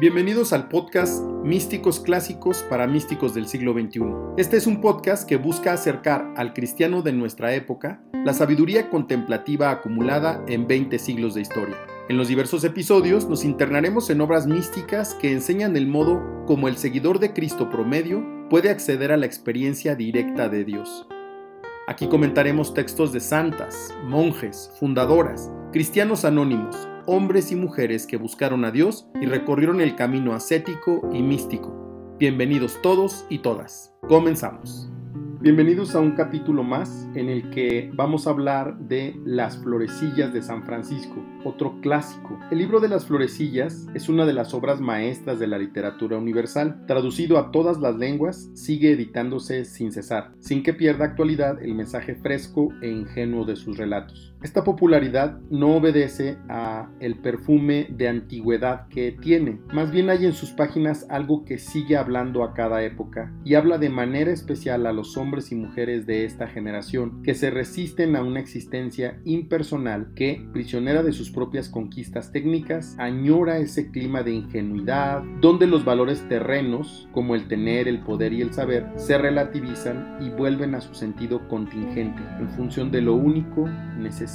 Bienvenidos al podcast Místicos Clásicos para Místicos del siglo XXI. Este es un podcast que busca acercar al cristiano de nuestra época la sabiduría contemplativa acumulada en 20 siglos de historia. En los diversos episodios nos internaremos en obras místicas que enseñan el modo como el seguidor de Cristo promedio puede acceder a la experiencia directa de Dios. Aquí comentaremos textos de santas, monjes, fundadoras, cristianos anónimos, hombres y mujeres que buscaron a Dios y recorrieron el camino ascético y místico. Bienvenidos todos y todas. Comenzamos. Bienvenidos a un capítulo más en el que vamos a hablar de las florecillas de San Francisco, otro clásico. El libro de las florecillas es una de las obras maestras de la literatura universal. Traducido a todas las lenguas, sigue editándose sin cesar, sin que pierda actualidad el mensaje fresco e ingenuo de sus relatos. Esta popularidad no obedece a el perfume de antigüedad que tiene, más bien hay en sus páginas algo que sigue hablando a cada época y habla de manera especial a los hombres y mujeres de esta generación que se resisten a una existencia impersonal que, prisionera de sus propias conquistas técnicas, añora ese clima de ingenuidad donde los valores terrenos, como el tener, el poder y el saber, se relativizan y vuelven a su sentido contingente en función de lo único, necesario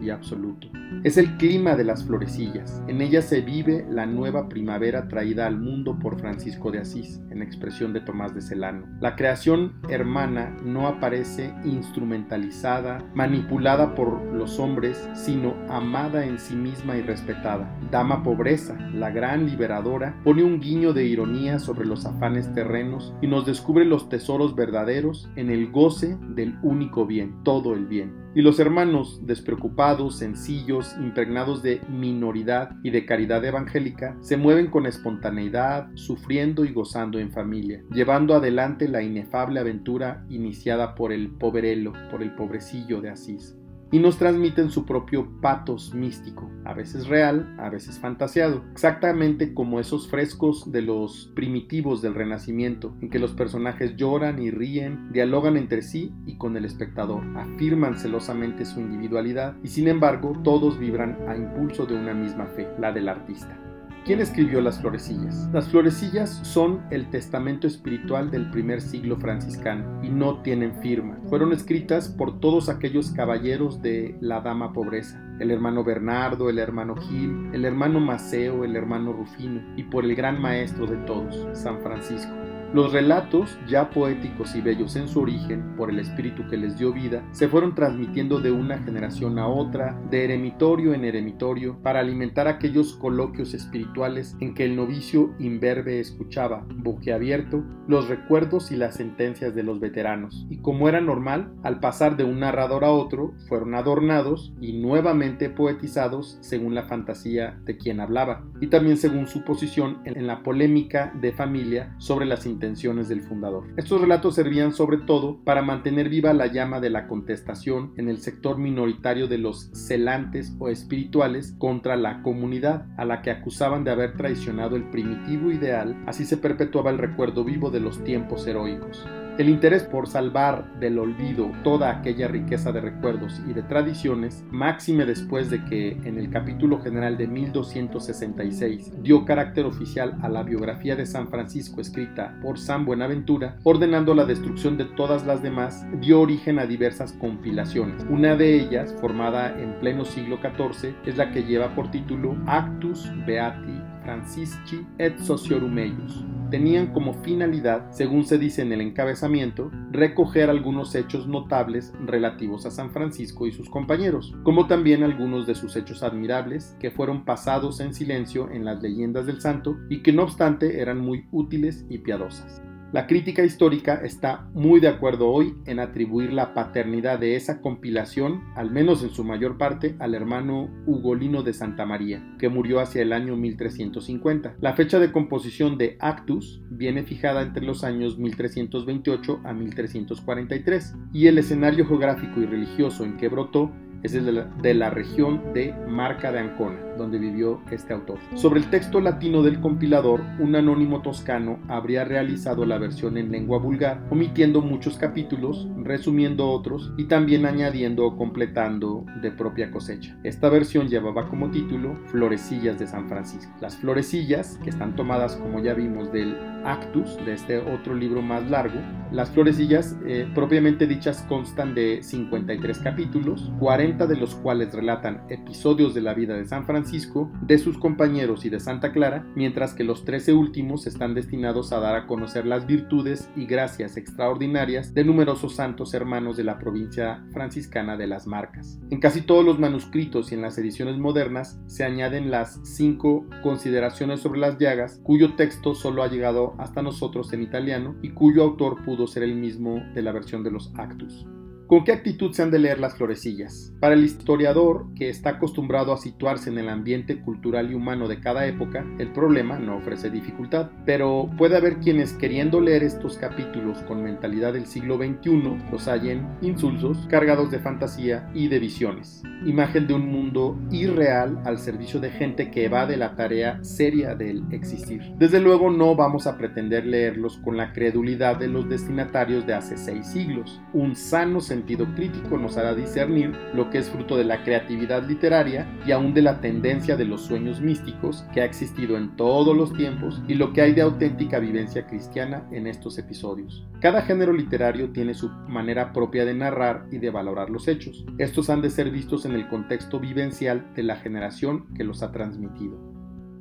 y absoluto. Es el clima de las florecillas. En ella se vive la nueva primavera traída al mundo por Francisco de Asís, en expresión de Tomás de Celano. La creación hermana no aparece instrumentalizada, manipulada por los hombres, sino amada en sí misma y respetada. Dama Pobreza, la gran liberadora, pone un guiño de ironía sobre los afanes terrenos y nos descubre los tesoros verdaderos en el goce del único bien, todo el bien. Y los hermanos, despreocupados, sencillos, impregnados de minoridad y de caridad evangélica, se mueven con espontaneidad, sufriendo y gozando en familia, llevando adelante la inefable aventura iniciada por el poverelo, por el pobrecillo de Asís y nos transmiten su propio patos místico, a veces real, a veces fantaseado, exactamente como esos frescos de los primitivos del Renacimiento, en que los personajes lloran y ríen, dialogan entre sí y con el espectador, afirman celosamente su individualidad y sin embargo todos vibran a impulso de una misma fe, la del artista. ¿Quién escribió las florecillas? Las florecillas son el testamento espiritual del primer siglo franciscano y no tienen firma. Fueron escritas por todos aquellos caballeros de la Dama Pobreza, el hermano Bernardo, el hermano Gil, el hermano Maceo, el hermano Rufino y por el gran maestro de todos, San Francisco. Los relatos, ya poéticos y bellos en su origen, por el espíritu que les dio vida, se fueron transmitiendo de una generación a otra, de eremitorio en eremitorio, para alimentar aquellos coloquios espirituales en que el novicio imberbe escuchaba, boquiabierto, los recuerdos y las sentencias de los veteranos. Y como era normal, al pasar de un narrador a otro, fueron adornados y nuevamente poetizados según la fantasía de quien hablaba, y también según su posición en la polémica de familia sobre las del fundador. Estos relatos servían sobre todo para mantener viva la llama de la contestación en el sector minoritario de los celantes o espirituales contra la comunidad a la que acusaban de haber traicionado el primitivo ideal, así se perpetuaba el recuerdo vivo de los tiempos heroicos. El interés por salvar del olvido toda aquella riqueza de recuerdos y de tradiciones, máxime después de que en el capítulo general de 1266 dio carácter oficial a la biografía de San Francisco escrita por San Buenaventura, ordenando la destrucción de todas las demás, dio origen a diversas compilaciones. Una de ellas, formada en pleno siglo XIV, es la que lleva por título Actus Beati Francisci et Sociorum Eius tenían como finalidad, según se dice en el encabezamiento, recoger algunos hechos notables relativos a San Francisco y sus compañeros, como también algunos de sus hechos admirables que fueron pasados en silencio en las leyendas del santo y que no obstante eran muy útiles y piadosas. La crítica histórica está muy de acuerdo hoy en atribuir la paternidad de esa compilación, al menos en su mayor parte, al hermano Ugolino de Santa María, que murió hacia el año 1350. La fecha de composición de Actus viene fijada entre los años 1328 a 1343, y el escenario geográfico y religioso en que brotó es el de la, de la región de Marca de Ancona donde vivió este autor. Sobre el texto latino del compilador, un anónimo toscano habría realizado la versión en lengua vulgar, omitiendo muchos capítulos, resumiendo otros y también añadiendo o completando de propia cosecha. Esta versión llevaba como título Florecillas de San Francisco. Las florecillas, que están tomadas como ya vimos del Actus, de este otro libro más largo, las florecillas eh, propiamente dichas constan de 53 capítulos, 40 de los cuales relatan episodios de la vida de San Francisco, de sus compañeros y de Santa Clara, mientras que los 13 últimos están destinados a dar a conocer las virtudes y gracias extraordinarias de numerosos santos hermanos de la provincia franciscana de las Marcas. En casi todos los manuscritos y en las ediciones modernas se añaden las cinco consideraciones sobre las llagas, cuyo texto solo ha llegado hasta nosotros en italiano y cuyo autor pudo ser el mismo de la versión de los Actus. ¿Con qué actitud se han de leer las florecillas? Para el historiador, que está acostumbrado a situarse en el ambiente cultural y humano de cada época, el problema no ofrece dificultad, pero puede haber quienes queriendo leer estos capítulos con mentalidad del siglo XXI los hallen insulsos, cargados de fantasía y de visiones. Imagen de un mundo irreal al servicio de gente que evade la tarea seria del existir. Desde luego no vamos a pretender leerlos con la credulidad de los destinatarios de hace seis siglos. Un sano sentido sentido crítico nos hará discernir lo que es fruto de la creatividad literaria y aún de la tendencia de los sueños místicos que ha existido en todos los tiempos y lo que hay de auténtica vivencia cristiana en estos episodios. Cada género literario tiene su manera propia de narrar y de valorar los hechos. Estos han de ser vistos en el contexto vivencial de la generación que los ha transmitido.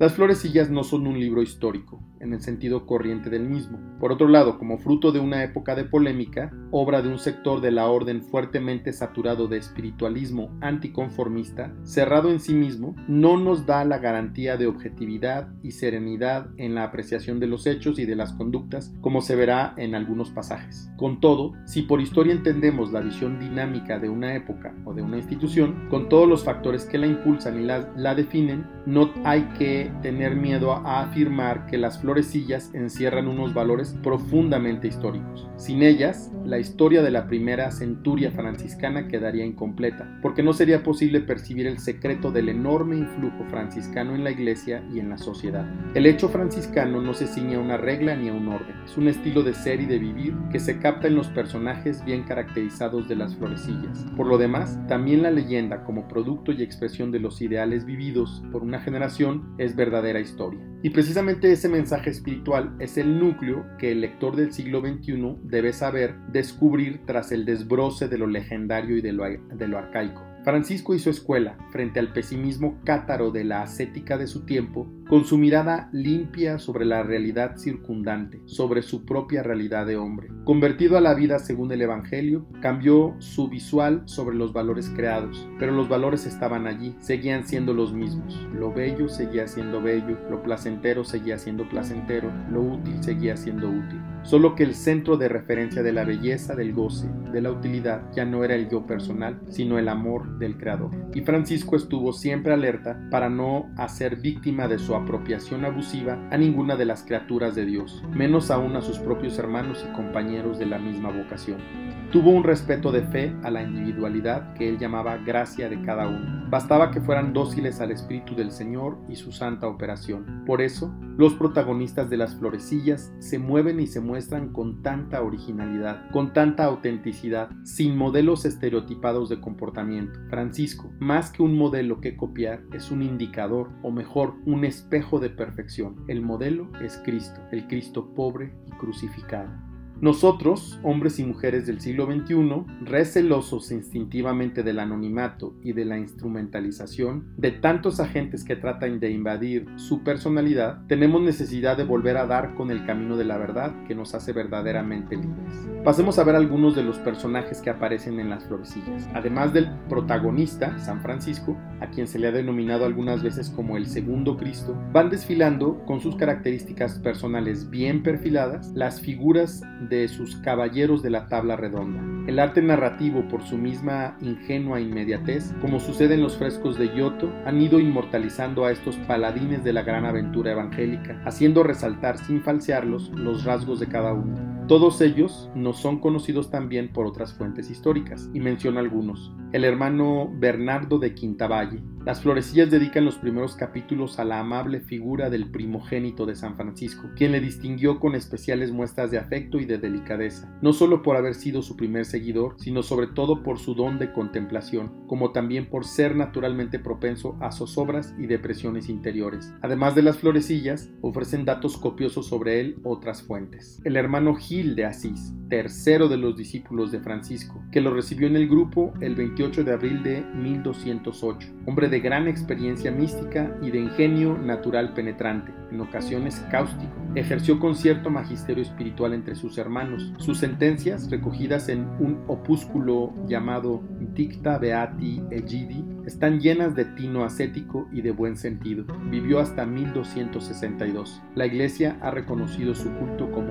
Las florecillas no son un libro histórico, en el sentido corriente del mismo. Por otro lado, como fruto de una época de polémica, obra de un sector de la orden fuertemente saturado de espiritualismo anticonformista, cerrado en sí mismo, no nos da la garantía de objetividad y serenidad en la apreciación de los hechos y de las conductas, como se verá en algunos pasajes. Con todo, si por historia entendemos la visión dinámica de una época o de una institución, con todos los factores que la impulsan y la, definen, no hay que tener miedo a afirmar que las florecillas encierran unos valores profundamente históricos. Sin ellas, la historia de la primera centuria franciscana quedaría incompleta, porque no sería posible percibir el secreto del enorme influjo franciscano en la iglesia y en la sociedad. El hecho franciscano no se ciñe a una regla ni a un orden, es un estilo de ser y de vivir que se capta en los personajes bien caracterizados de las florecillas. Por lo demás, también la leyenda como producto y expresión de los ideales vividos por una generación es verdadera historia. Y precisamente ese mensaje espiritual es el núcleo que el lector del siglo XXI debe saber descubrir tras el desbroce de lo legendario y de lo, arcaico. Francisco hizo escuela frente al pesimismo cátaro de la ascética de su tiempo, con su mirada limpia sobre la realidad circundante, sobre su propia realidad de hombre. Convertido a la vida según el Evangelio, cambió su visual sobre los valores creados, pero los valores estaban allí, seguían siendo los mismos. Lo bello seguía siendo bello, lo placentero seguía siendo placentero, lo útil seguía siendo útil. Solo que el centro de referencia de la belleza, del goce, de la utilidad, ya no era el yo personal, sino el amor del Creador. Y Francisco estuvo siempre alerta para no hacer víctima de su apropiación abusiva a ninguna de las criaturas de Dios, menos aún a sus propios hermanos y compañeros de la misma vocación. Tuvo un respeto de fe a la individualidad que él llamaba gracia de cada uno. Bastaba que fueran dóciles al Espíritu del Señor y su santa operación. Por eso, los protagonistas de las florecillas se mueven y se muestran con tanta originalidad, con tanta autenticidad, sin modelos estereotipados de comportamiento. Francisco, más que un modelo que copiar, es un indicador, o mejor, un espejo de perfección. El modelo es Cristo, el Cristo pobre y crucificado. Nosotros, hombres y mujeres del siglo XXI, recelosos instintivamente del anonimato y de la instrumentalización de tantos agentes que tratan de invadir su personalidad, tenemos necesidad de volver a dar con el camino de la verdad que nos hace verdaderamente libres. Pasemos a ver algunos de los personajes que aparecen en las florecillas. Además del protagonista, San Francisco, a quien se le ha denominado algunas veces como el segundo Cristo, van desfilando con sus características personales bien perfiladas las figuras sus caballeros de la tabla redonda. El arte narrativo, por su misma ingenua inmediatez, como sucede en los frescos de Giotto, han ido inmortalizando a estos paladines de la gran aventura evangélica, haciendo resaltar sin falsearlos los rasgos de cada uno. Todos ellos nos son conocidos también por otras fuentes históricas, y menciono algunos. El hermano Bernardo de Quintavalle, Las florecillas dedican los primeros capítulos a la amable figura del primogénito de San Francisco, quien le distinguió con especiales muestras de afecto y de delicadeza, no solo por haber sido su primer seguidor, sino sobre todo por su don de contemplación, como también por ser naturalmente propenso a zozobras y depresiones interiores. Además de las florecillas, ofrecen datos copiosos sobre él otras fuentes. El hermano Gil de Asís, tercero de los discípulos de Francisco, que lo recibió en el grupo el 28 de abril de 1208, hombre de gran experiencia mística y de ingenio natural penetrante, en ocasiones cáustico. Ejerció con cierto magisterio espiritual entre sus hermanos. Sus sentencias, recogidas en un opúsculo llamado Dicta Beati Egidi, están llenas de tino ascético y de buen sentido. Vivió hasta 1262. La iglesia ha reconocido su culto como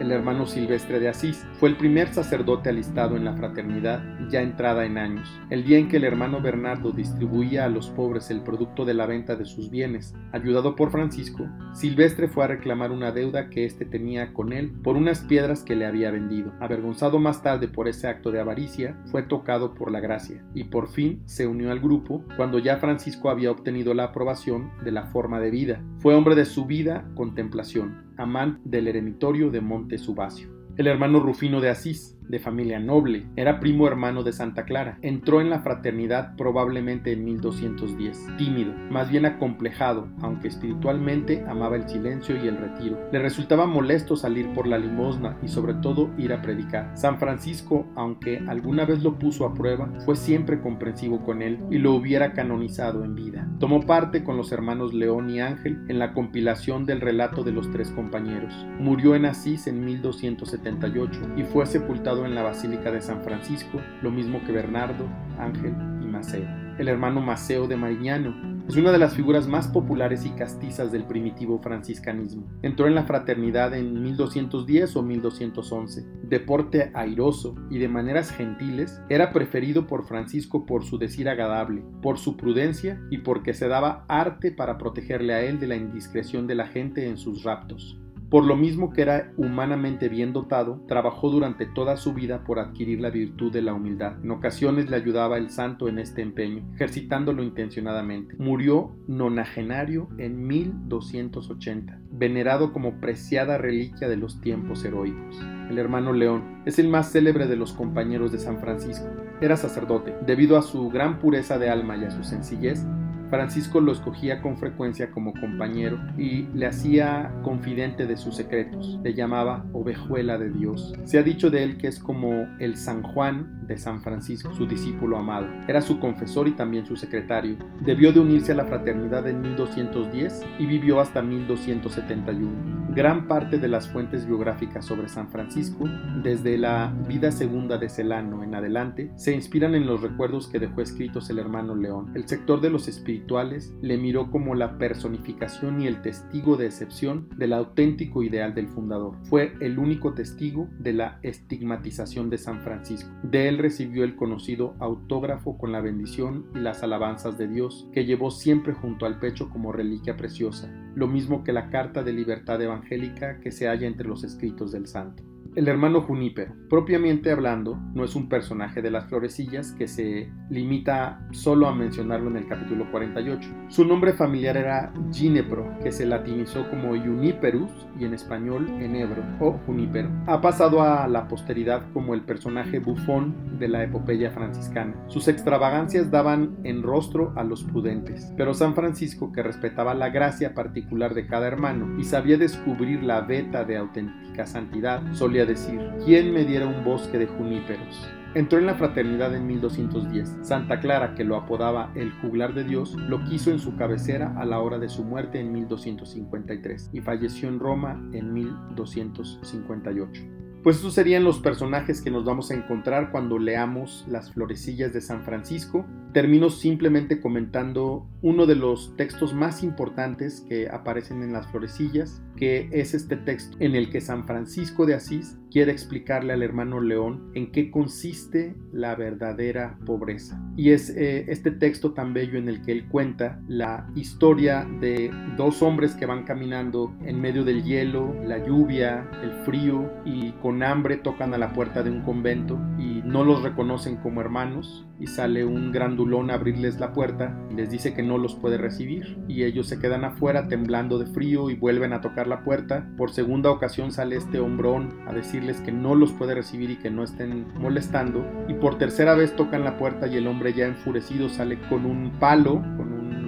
El hermano Silvestre de Asís fue el primer sacerdote alistado en la fraternidad ya entrada en años. El día en que el hermano Bernardo distribuía a los pobres el producto de la venta de sus bienes, ayudado por Francisco, Silvestre fue a reclamar una deuda que éste tenía con él por unas piedras que le había vendido. Avergonzado más tarde por ese acto de avaricia, fue tocado por la gracia y por fin se unió al grupo cuando ya Francisco había obtenido la aprobación de la forma de vida. Fue hombre de su vida contemplación, amante del eremitorio de Monte Subacio. El hermano Rufino de Asís, de familia noble, era primo hermano de Santa Clara. Entró en la fraternidad probablemente en 1210. Tímido, más bien acomplejado, aunque espiritualmente amaba el silencio y el retiro. Le resultaba molesto salir por la limosna y sobre todo ir a predicar. San Francisco, aunque alguna vez lo puso a prueba, fue siempre comprensivo con él y lo hubiera canonizado en vida. Tomó parte con los hermanos León y Ángel en la compilación del relato de los tres compañeros. Murió en Asís en 1278 y fue sepultado en la Basílica de San Francisco, lo mismo que Bernardo, Ángel y Maceo. El hermano Maceo de Mariñano es una de las figuras más populares y castizas del primitivo franciscanismo. Entró en la fraternidad en 1210 o 1211. De porte airoso y de maneras gentiles, era preferido por Francisco por su decir agradable, por su prudencia y porque se daba arte para protegerle a él de la indiscreción de la gente en sus raptos. Por lo mismo que era humanamente bien dotado, trabajó durante toda su vida por adquirir la virtud de la humildad. En ocasiones le ayudaba el santo en este empeño, ejercitándolo intencionadamente. Murió nonagenario en 1280, venerado como preciada reliquia de los tiempos heroicos. El hermano León es el más célebre de los compañeros de San Francisco. Era sacerdote. Debido a su gran pureza de alma y a su sencillez, Francisco lo escogía con frecuencia como compañero y le hacía confidente de sus secretos. Le llamaba ovejuela de Dios. Se ha dicho de él que es como el San Juan de San Francisco, su discípulo amado. Era su confesor y también su secretario. Debió de unirse a la fraternidad en 1210 y vivió hasta 1271. Gran parte de las fuentes biográficas sobre San Francisco, desde la vida segunda de Celano en adelante, se inspiran en los recuerdos que dejó escritos el hermano León. El sector de los espirituales le miró como la personificación y el testigo de excepción del auténtico ideal del fundador. Fue el único testigo de la estigmatización de San Francisco. Él recibió el conocido autógrafo con la bendición y las alabanzas de Dios, que llevó siempre junto al pecho como reliquia preciosa, lo mismo que la carta de libertad evangélica que se halla entre los escritos del santo. El hermano Junípero, propiamente hablando, no es un personaje de las florecillas que se limita solo a mencionarlo en el capítulo 48. Su nombre familiar era Ginepro, que se latinizó como Juniperus y en español Enebro o Junípero. Ha pasado a la posteridad como el personaje bufón de la epopeya franciscana. Sus extravagancias daban en rostro a los prudentes, pero San Francisco, que respetaba la gracia particular de cada hermano y sabía descubrir la veta de auténtica santidad, solía decir, ¿quién me diera un bosque de juníperos? Entró en la fraternidad en 1210. Santa Clara, que lo apodaba el juglar de Dios, lo quiso en su cabecera a la hora de su muerte en 1253 y falleció en Roma en 1258. Pues esos serían los personajes que nos vamos a encontrar cuando leamos las florecillas de San Francisco. Termino simplemente comentando uno de los textos más importantes que aparecen en las florecillas, que es este texto en el que San Francisco de Asís quiere explicarle al hermano León en qué consiste la verdadera pobreza. Y es eh, este texto tan bello en el que él cuenta la historia de dos hombres que van caminando en medio del hielo, la lluvia, el frío y con con hambre tocan a la puerta de un convento y no los reconocen como hermanos y sale un grandulón a abrirles la puerta y les dice que no los puede recibir y ellos se quedan afuera temblando de frío y vuelven a tocar la puerta. Por segunda ocasión sale este hombrón a decirles que no los puede recibir y que no estén molestando y por tercera vez tocan la puerta y el hombre ya enfurecido sale con un palo,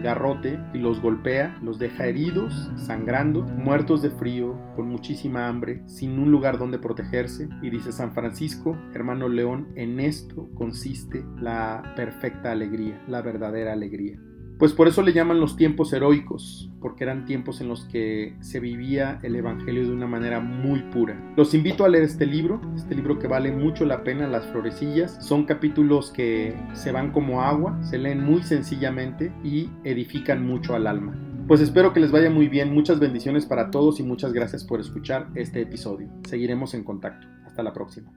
garrote y los golpea, los deja heridos, sangrando, muertos de frío, con muchísima hambre, sin un lugar donde protegerse. Y dice San Francisco, hermano León, en esto consiste la perfecta alegría, la verdadera alegría. Pues por eso le llaman los tiempos heroicos, porque eran tiempos en los que se vivía el Evangelio de una manera muy pura. Los invito a leer este libro, este libro que vale mucho la pena, Las Florecillas. Son capítulos que se van como agua, se leen muy sencillamente y edifican mucho al alma. Pues espero que les vaya muy bien, muchas bendiciones para todos y muchas gracias por escuchar este episodio. Seguiremos en contacto. Hasta la próxima.